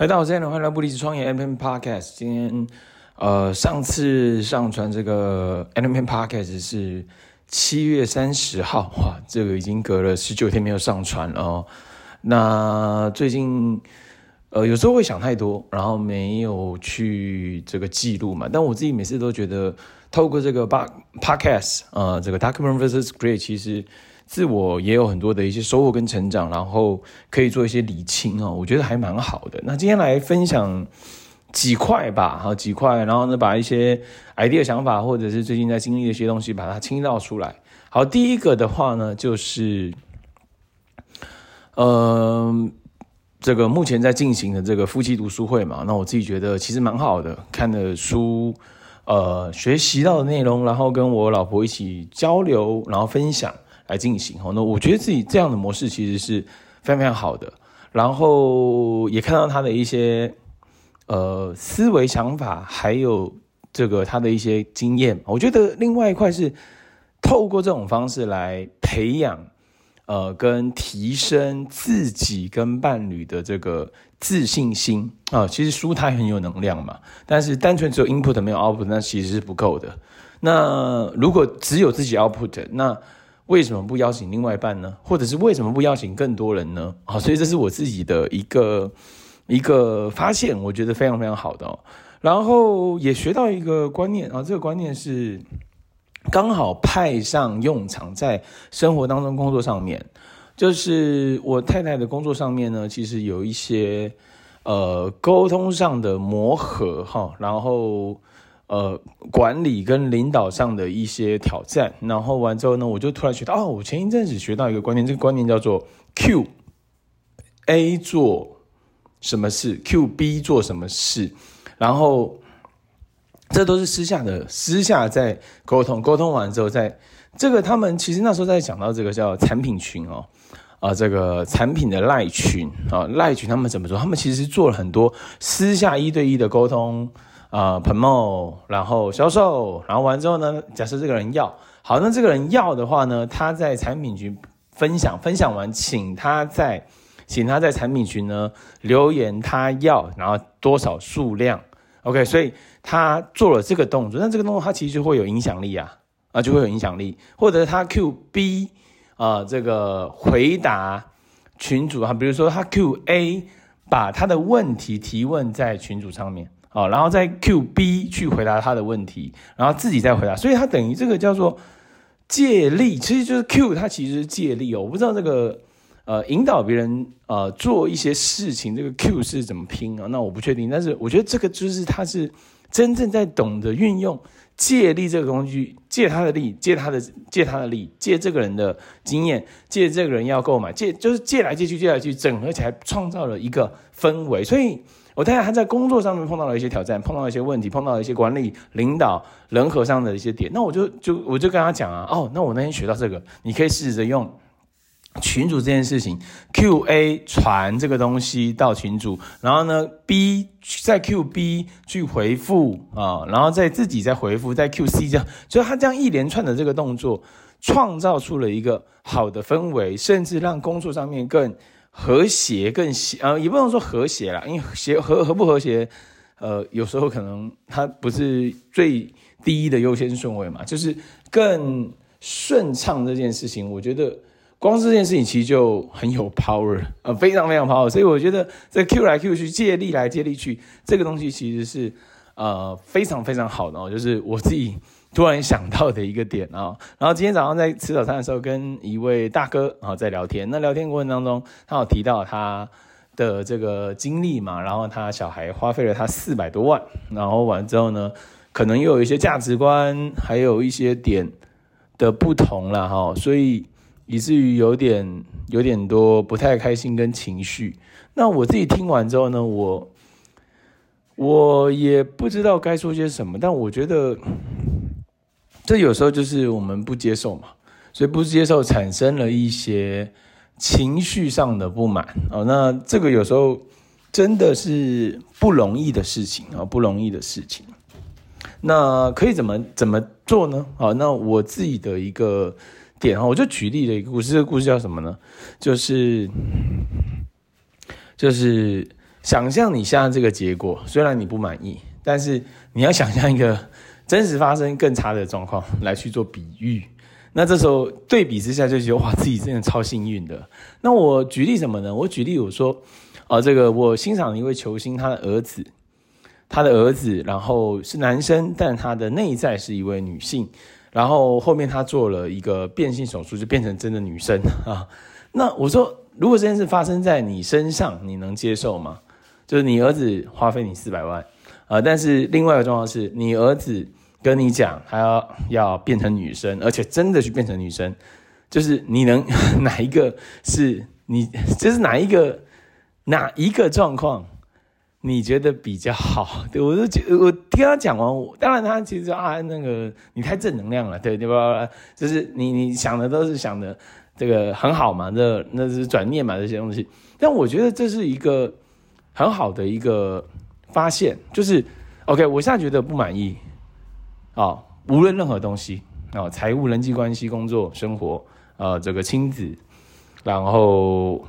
嗨，大家好，欢迎来到不离职创业 MNP Podcast。今天，呃，上次上传这个 MNP Podcast 是七月三十号，哇，这个已经隔了十九天没有上传了哦。那最近，呃，有时候会想太多，然后没有去这个记录嘛。但我自己每次都觉得，透过这个 Podcast，呃，这个 Document versus Create，其实。自我也有很多的一些收获跟成长，然后可以做一些理清哦，我觉得还蛮好的。那今天来分享几块吧，好几块，然后呢，把一些 idea 想法或者是最近在经历的一些东西，把它倾倒出来。好，第一个的话呢，就是，呃，这个目前在进行的这个夫妻读书会嘛，那我自己觉得其实蛮好的，看的书，呃，学习到的内容，然后跟我老婆一起交流，然后分享。来进行哦，那我觉得自己这样的模式其实是非常非常好的，然后也看到他的一些呃思维想法，还有这个他的一些经验。我觉得另外一块是透过这种方式来培养呃跟提升自己跟伴侣的这个自信心啊。其实书它很有能量嘛，但是单纯只有 input 没有 output，那其实是不够的。那如果只有自己 output，那为什么不邀请另外一半呢？或者是为什么不邀请更多人呢？好，所以这是我自己的一个一个发现，我觉得非常非常好的。然后也学到一个观念啊，这个观念是刚好派上用场，在生活当中、工作上面，就是我太太的工作上面呢，其实有一些呃沟通上的磨合哈，然后。呃，管理跟领导上的一些挑战，然后完之后呢，我就突然觉得，哦，我前一阵子学到一个观念，这个观念叫做 Q A 做什么事，Q B 做什么事，然后这都是私下的，私下在沟通，沟通完之后，在这个他们其实那时候在讲到这个叫产品群哦，啊、这个产品的赖群啊，赖群他们怎么做？他们其实做了很多私下一对一的沟通。啊彭某然后销售，然后完之后呢，假设这个人要好，那这个人要的话呢，他在产品群分享，分享完，请他在，请他在产品群呢留言，他要，然后多少数量，OK，所以他做了这个动作，那这个动作他其实就会有影响力啊，啊，就会有影响力，或者他 QB 啊，这个回答群主啊，比如说他 QA 把他的问题提问在群主上面。好，然后再 Q B 去回答他的问题，然后自己再回答，所以他等于这个叫做借力，其实就是 Q，它其实是借力哦。我不知道这个呃引导别人呃做一些事情，这个 Q 是怎么拼啊？那我不确定，但是我觉得这个就是他是真正在懂得运用借力这个工具，借他的力，借他的借他的力，借这个人的经验，借这个人要购买，借就是借来借去，借来去，整合起来创造了一个氛围，所以。我太太还在工作上面碰到了一些挑战，碰到了一些问题，碰到了一些管理、领导、人和上的一些点。那我就就我就跟他讲啊，哦，那我那天学到这个，你可以试着用群主这件事情，QA 传这个东西到群主，然后呢，B 在 QB 去回复啊，然后再自己再回复，在 QC 这样，所以他这样一连串的这个动作，创造出了一个好的氛围，甚至让工作上面更。和谐更协，呃，也不能说和谐啦，因为协和和不和谐，呃，有时候可能它不是最第一的优先顺位嘛，就是更顺畅这件事情，我觉得光是这件事情其实就很有 power，呃，非常非常 power，所以我觉得这 Q 来 Q 去，借力来借力去，这个东西其实是呃非常非常好的哦，就是我自己。突然想到的一个点啊，然后今天早上在吃早餐的时候，跟一位大哥啊在聊天。那聊天过程当中，他有提到他的这个经历嘛，然后他小孩花费了他四百多万，然后完之后呢，可能又有一些价值观，还有一些点的不同了哈，所以以至于有点有点多不太开心跟情绪。那我自己听完之后呢，我我也不知道该说些什么，但我觉得。这有时候就是我们不接受嘛，所以不接受产生了一些情绪上的不满哦。那这个有时候真的是不容易的事情啊，不容易的事情。那可以怎么怎么做呢？啊，那我自己的一个点啊，我就举例了一个故事。这个故事叫什么呢？就是就是想象你现在这个结果，虽然你不满意，但是你要想象一个真实发生更差的状况来去做比喻。那这时候对比之下，就觉得哇，自己真的超幸运的。那我举例什么呢？我举例我说，啊、这个我欣赏一位球星，他的儿子，他的儿子，然后是男生，但他的内在是一位女性，然后后面他做了一个变性手术，就变成真的女生啊。那我说，如果这件事发生在你身上，你能接受吗？就是你儿子花费你四百万，啊、但是另外一个状况是你儿子。跟你讲，他要要变成女生，而且真的去变成女生，就是你能哪一个是你，就是哪一个哪一个状况，你觉得比较好？对，我就觉我听他讲完，我当然他其实啊，那个你太正能量了，对对吧？就是你你想的都是想的这个很好嘛，这那是转念嘛，这些东西。但我觉得这是一个很好的一个发现，就是 OK，我现在觉得不满意。啊、无论任何东西啊，财、务、人际关系、工作、生活，呃，这个亲子，然后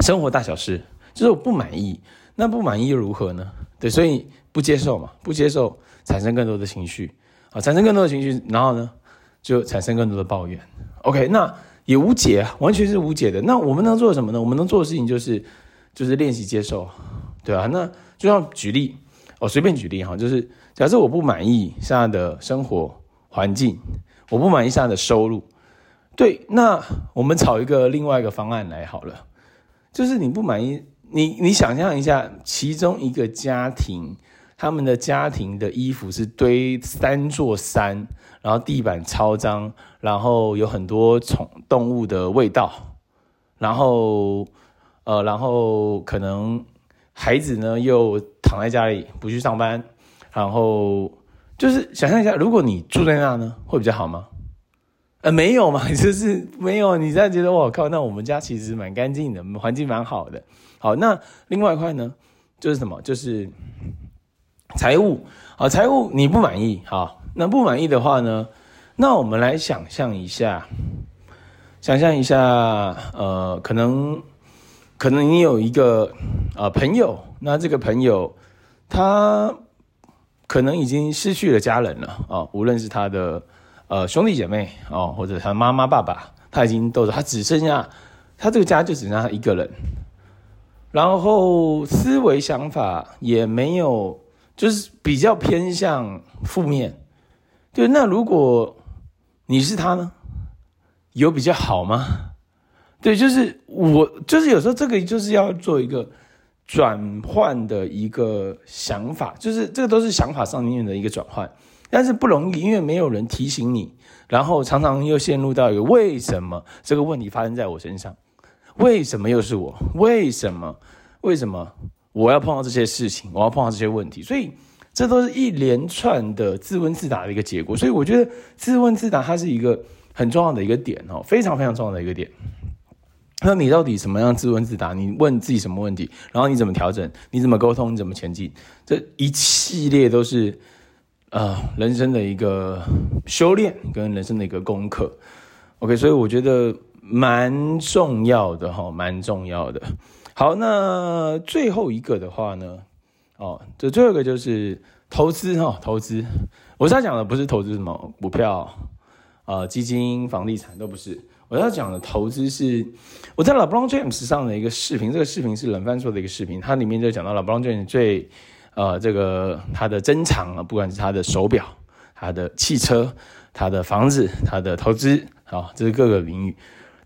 生活大小事，就是我不满意。那不满意又如何呢？对，所以不接受嘛，不接受，产生更多的情绪啊、产生更多的情绪，然后呢，就产生更多的抱怨。OK，那也无解，完全是无解的。那我们能做什么呢？我们能做的事情就是，就是练习接受，对、啊？那就像举例，我、随便举例哈，就是。假设我不满意现在的生活环境，我不满意现在的收入，对，那我们找一个另外一个方案来好了。就是你不满意，你你想象一下，其中一个家庭，他们的家庭的衣服是堆三座山，然后地板超脏，然后有很多宠动物的味道，然后呃，然后可能孩子呢又躺在家里不去上班。然后就是想象一下，如果你住在那呢，会比较好吗？呃，没有嘛，就是没有。你在觉得我靠，那我们家其实蛮干净的，环境蛮好的。好，那另外一块呢，就是什么？就是财务。好，财务你不满意，好，那不满意的话呢，那我们来想象一下，想象一下，呃，可能可能你有一个呃朋友，那这个朋友他。可能已经失去了家人了啊、无论是他的呃兄弟姐妹哦，或者他妈妈爸爸，他已经都是他只剩下他这个家就只剩下他一个人，然后思维想法也没有，就是比较偏向负面。对，那如果你是他呢，有比较好吗？对，就是我就是有时候这个就是要做一个。转换的一个想法，就是这个都是想法上面的一个转换，但是不容易，因为没有人提醒你，然后常常又陷入到一个为什么这个问题发生在我身上，为什么又是我？为什么？为什么我要碰到这些事情？我要碰到这些问题？所以这都是一连串的自问自答的一个结果。所以我觉得自问自答它是一个很重要的一个点哦，非常非常重要的一个点。那你到底什么样自问自答？你问自己什么问题？然后你怎么调整？你怎么沟通？你怎么前进？这一系列都是呃人生的一个修炼跟人生的一个功课。OK，所以我觉得蛮重要的哈，蛮重要的。好，那最后一个的话呢？哦，这最后一个就是投资哈，投资。我现在讲的不是投资什么股票、呃基金、房地产都不是。我要讲的投资是我在 LeBron James 上的一个视频，这个视频是冷饭做的一个视频，它里面就讲到 LeBron James 最呃这个他的珍藏啊，不管是他的手表、他的汽车、他的房子、他的投资，好，这是各个领域。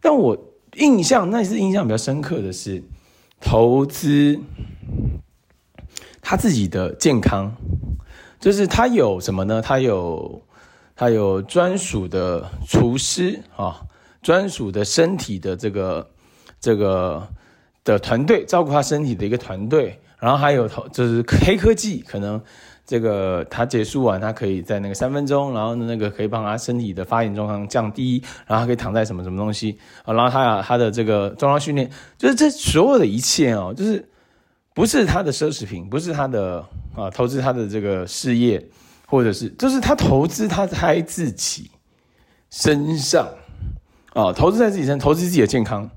但我印象那是印象比较深刻的是投资他自己的健康，就是他有什么呢？他有他有专属的厨师啊。专属的身体的这个这个的团队，照顾他身体的一个团队，然后还有投就是黑科技，可能这个他结束完，他可以在那个三分钟，然后那个可以帮他身体的发炎状况降低，然后可以躺在什么什么东西啊，然后他他的这个重量训练，就是这所有的一切哦，就是不是他的奢侈品，不是他的啊投资他的这个事业，或者是就是他投资他在自己身上。啊，投资在自己身，投资自己的健康，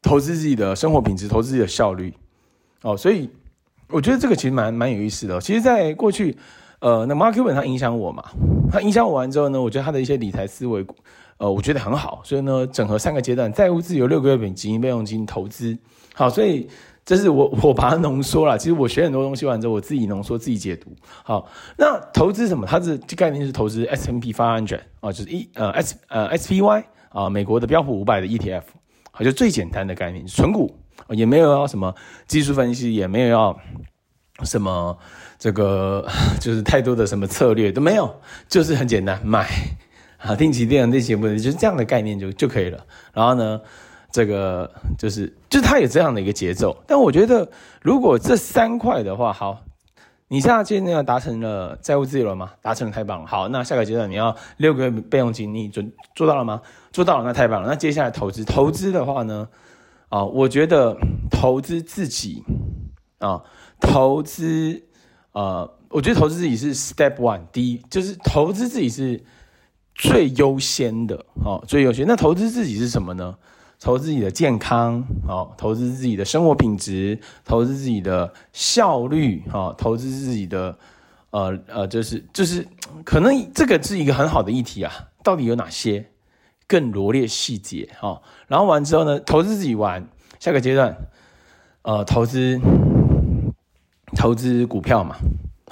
投资自己的生活品质，投资自己的效率，哦，所以我觉得这个其实蛮蛮有意思的。其实，在过去，呃，那 Mark Cuban 他影响我嘛，他影响我完之后呢，我觉得他的一些理财思维，呃，我觉得很好。所以呢，整合三个阶段：债务自由、六个月本金、备用金、投资。好，所以。这是我我把它浓缩了。其实我学很多东西完之后，我自己浓缩自己解读。好，那投资什么？它的概念是投资 S&P 500啊，就是一呃 S 呃 SPY 啊，美国的标普五百的 ETF，好，就最简单的概念，存股也没有要什么技术分析，也没有要什么这个 就是太多的什么策略都没有，就是很简单买啊，定期定额这些不就是这样的概念就就可以了。然后呢？这个就是，就是它有这样的一个节奏，但我觉得如果这三块的话，好，你现在现在要达成了债务自由了吗？达成了，太棒了。好，那下个阶段你要六个月备用金，你准做到了吗？做到了，那太棒了。那接下来投资，投资的话呢，啊，我觉得投资自己啊，投资，呃，我觉得投资自己是 step one，第一就是投资自己是最优先的，哦，最优先。那投资自己是什么呢？投资自己的健康，哦，投资自己的生活品质，投资自己的效率，哦，投资自己的，呃呃，就是就是，可能这个是一个很好的议题啊。到底有哪些更罗列细节？哦，然后完之后呢，投资自己完，下个阶段，呃，投资投资股票嘛，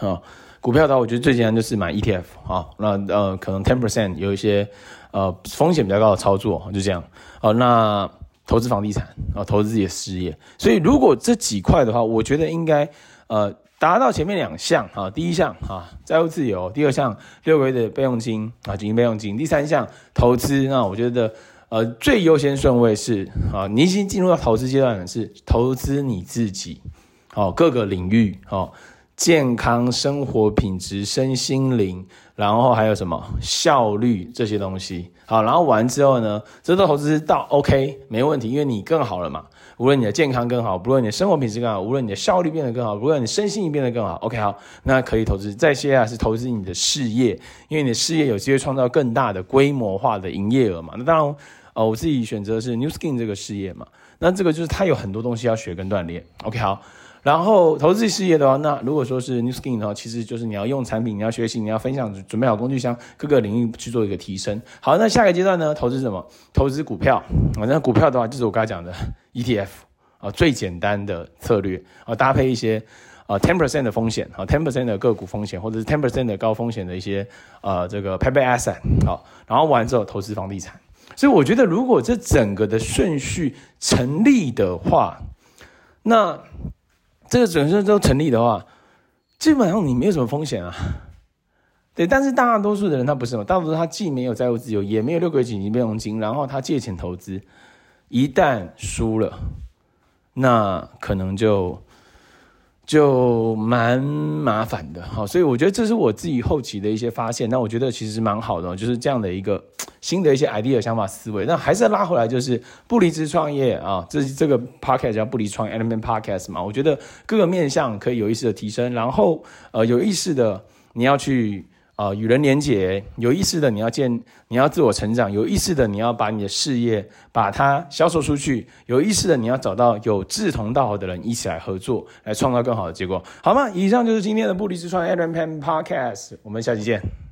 哦，股票的话，我觉得最简单就是买 ETF 啊，那呃，可能 ten percent 有一些。呃，风险比较高的操作就这样。好，那投资房地产啊，投资自己的事业。所以如果这几块的话，我觉得应该呃达到前面两项啊，第一项啊债务自由，第二项六个月的备用金啊，紧急备用金，第三项投资。那我觉得呃最优先顺位是啊，你已经进入到投资阶段的是投资你自己，好，各个领域好。健康生活品质、身心灵，然后还有什么效率这些东西，好，然后完之后呢，这都投资到 OK 没问题，因为你更好了嘛。无论你的健康更好，无论你的生活品质更好，无论你的效率变得更好，无论你身心灵变得更好，OK 好，那可以投资。再接下来是投资你的事业，因为你的事业有机会创造更大的规模化的营业额嘛。那当然，呃，我自己选择的是 New Skin 这个事业嘛。那这个就是它有很多东西要学跟锻炼，OK 好。然后投资事业的话，那如果说是 New Skin 的话，其实就是你要用产品，你要学习，你要分享，准备好工具箱，各个领域去做一个提升。好，那下个阶段呢？投资什么？投资股票。啊，那股票的话，就是我刚才讲的 ETF 啊，最简单的策略啊，搭配一些啊 ten percent 的风险啊，ten percent 的个股风险，或者是 ten percent 的高风险的一些呃这个配备 asset 好，然后完之后投资房地产。所以我觉得，如果这整个的顺序成立的话，那这个整个都成立的话，基本上你没有什么风险啊，对。但是大多数的人他不是嘛，大多数他既没有债务自由，也没有六个月紧急备用金，然后他借钱投资，一旦输了，那可能就。就蛮麻烦的，哈，所以我觉得这是我自己后期的一些发现。那我觉得其实蛮好的，就是这样的一个新的一些 idea 想法思维。那还是拉回来，就是不离职创业啊，这这个 podcast 叫不离创业 Element Podcast 嘛。我觉得各个面向可以有意识的提升，然后呃有意识的你要去。啊、与人连结，有意识的你要建，你要自我成长，有意识的你要把你的事业把它销售出去，有意识的你要找到有志同道合的人一起来合作，来创造更好的结果，好吗？以上就是今天的不离职创业 Allen Peng Podcast，我们下期见。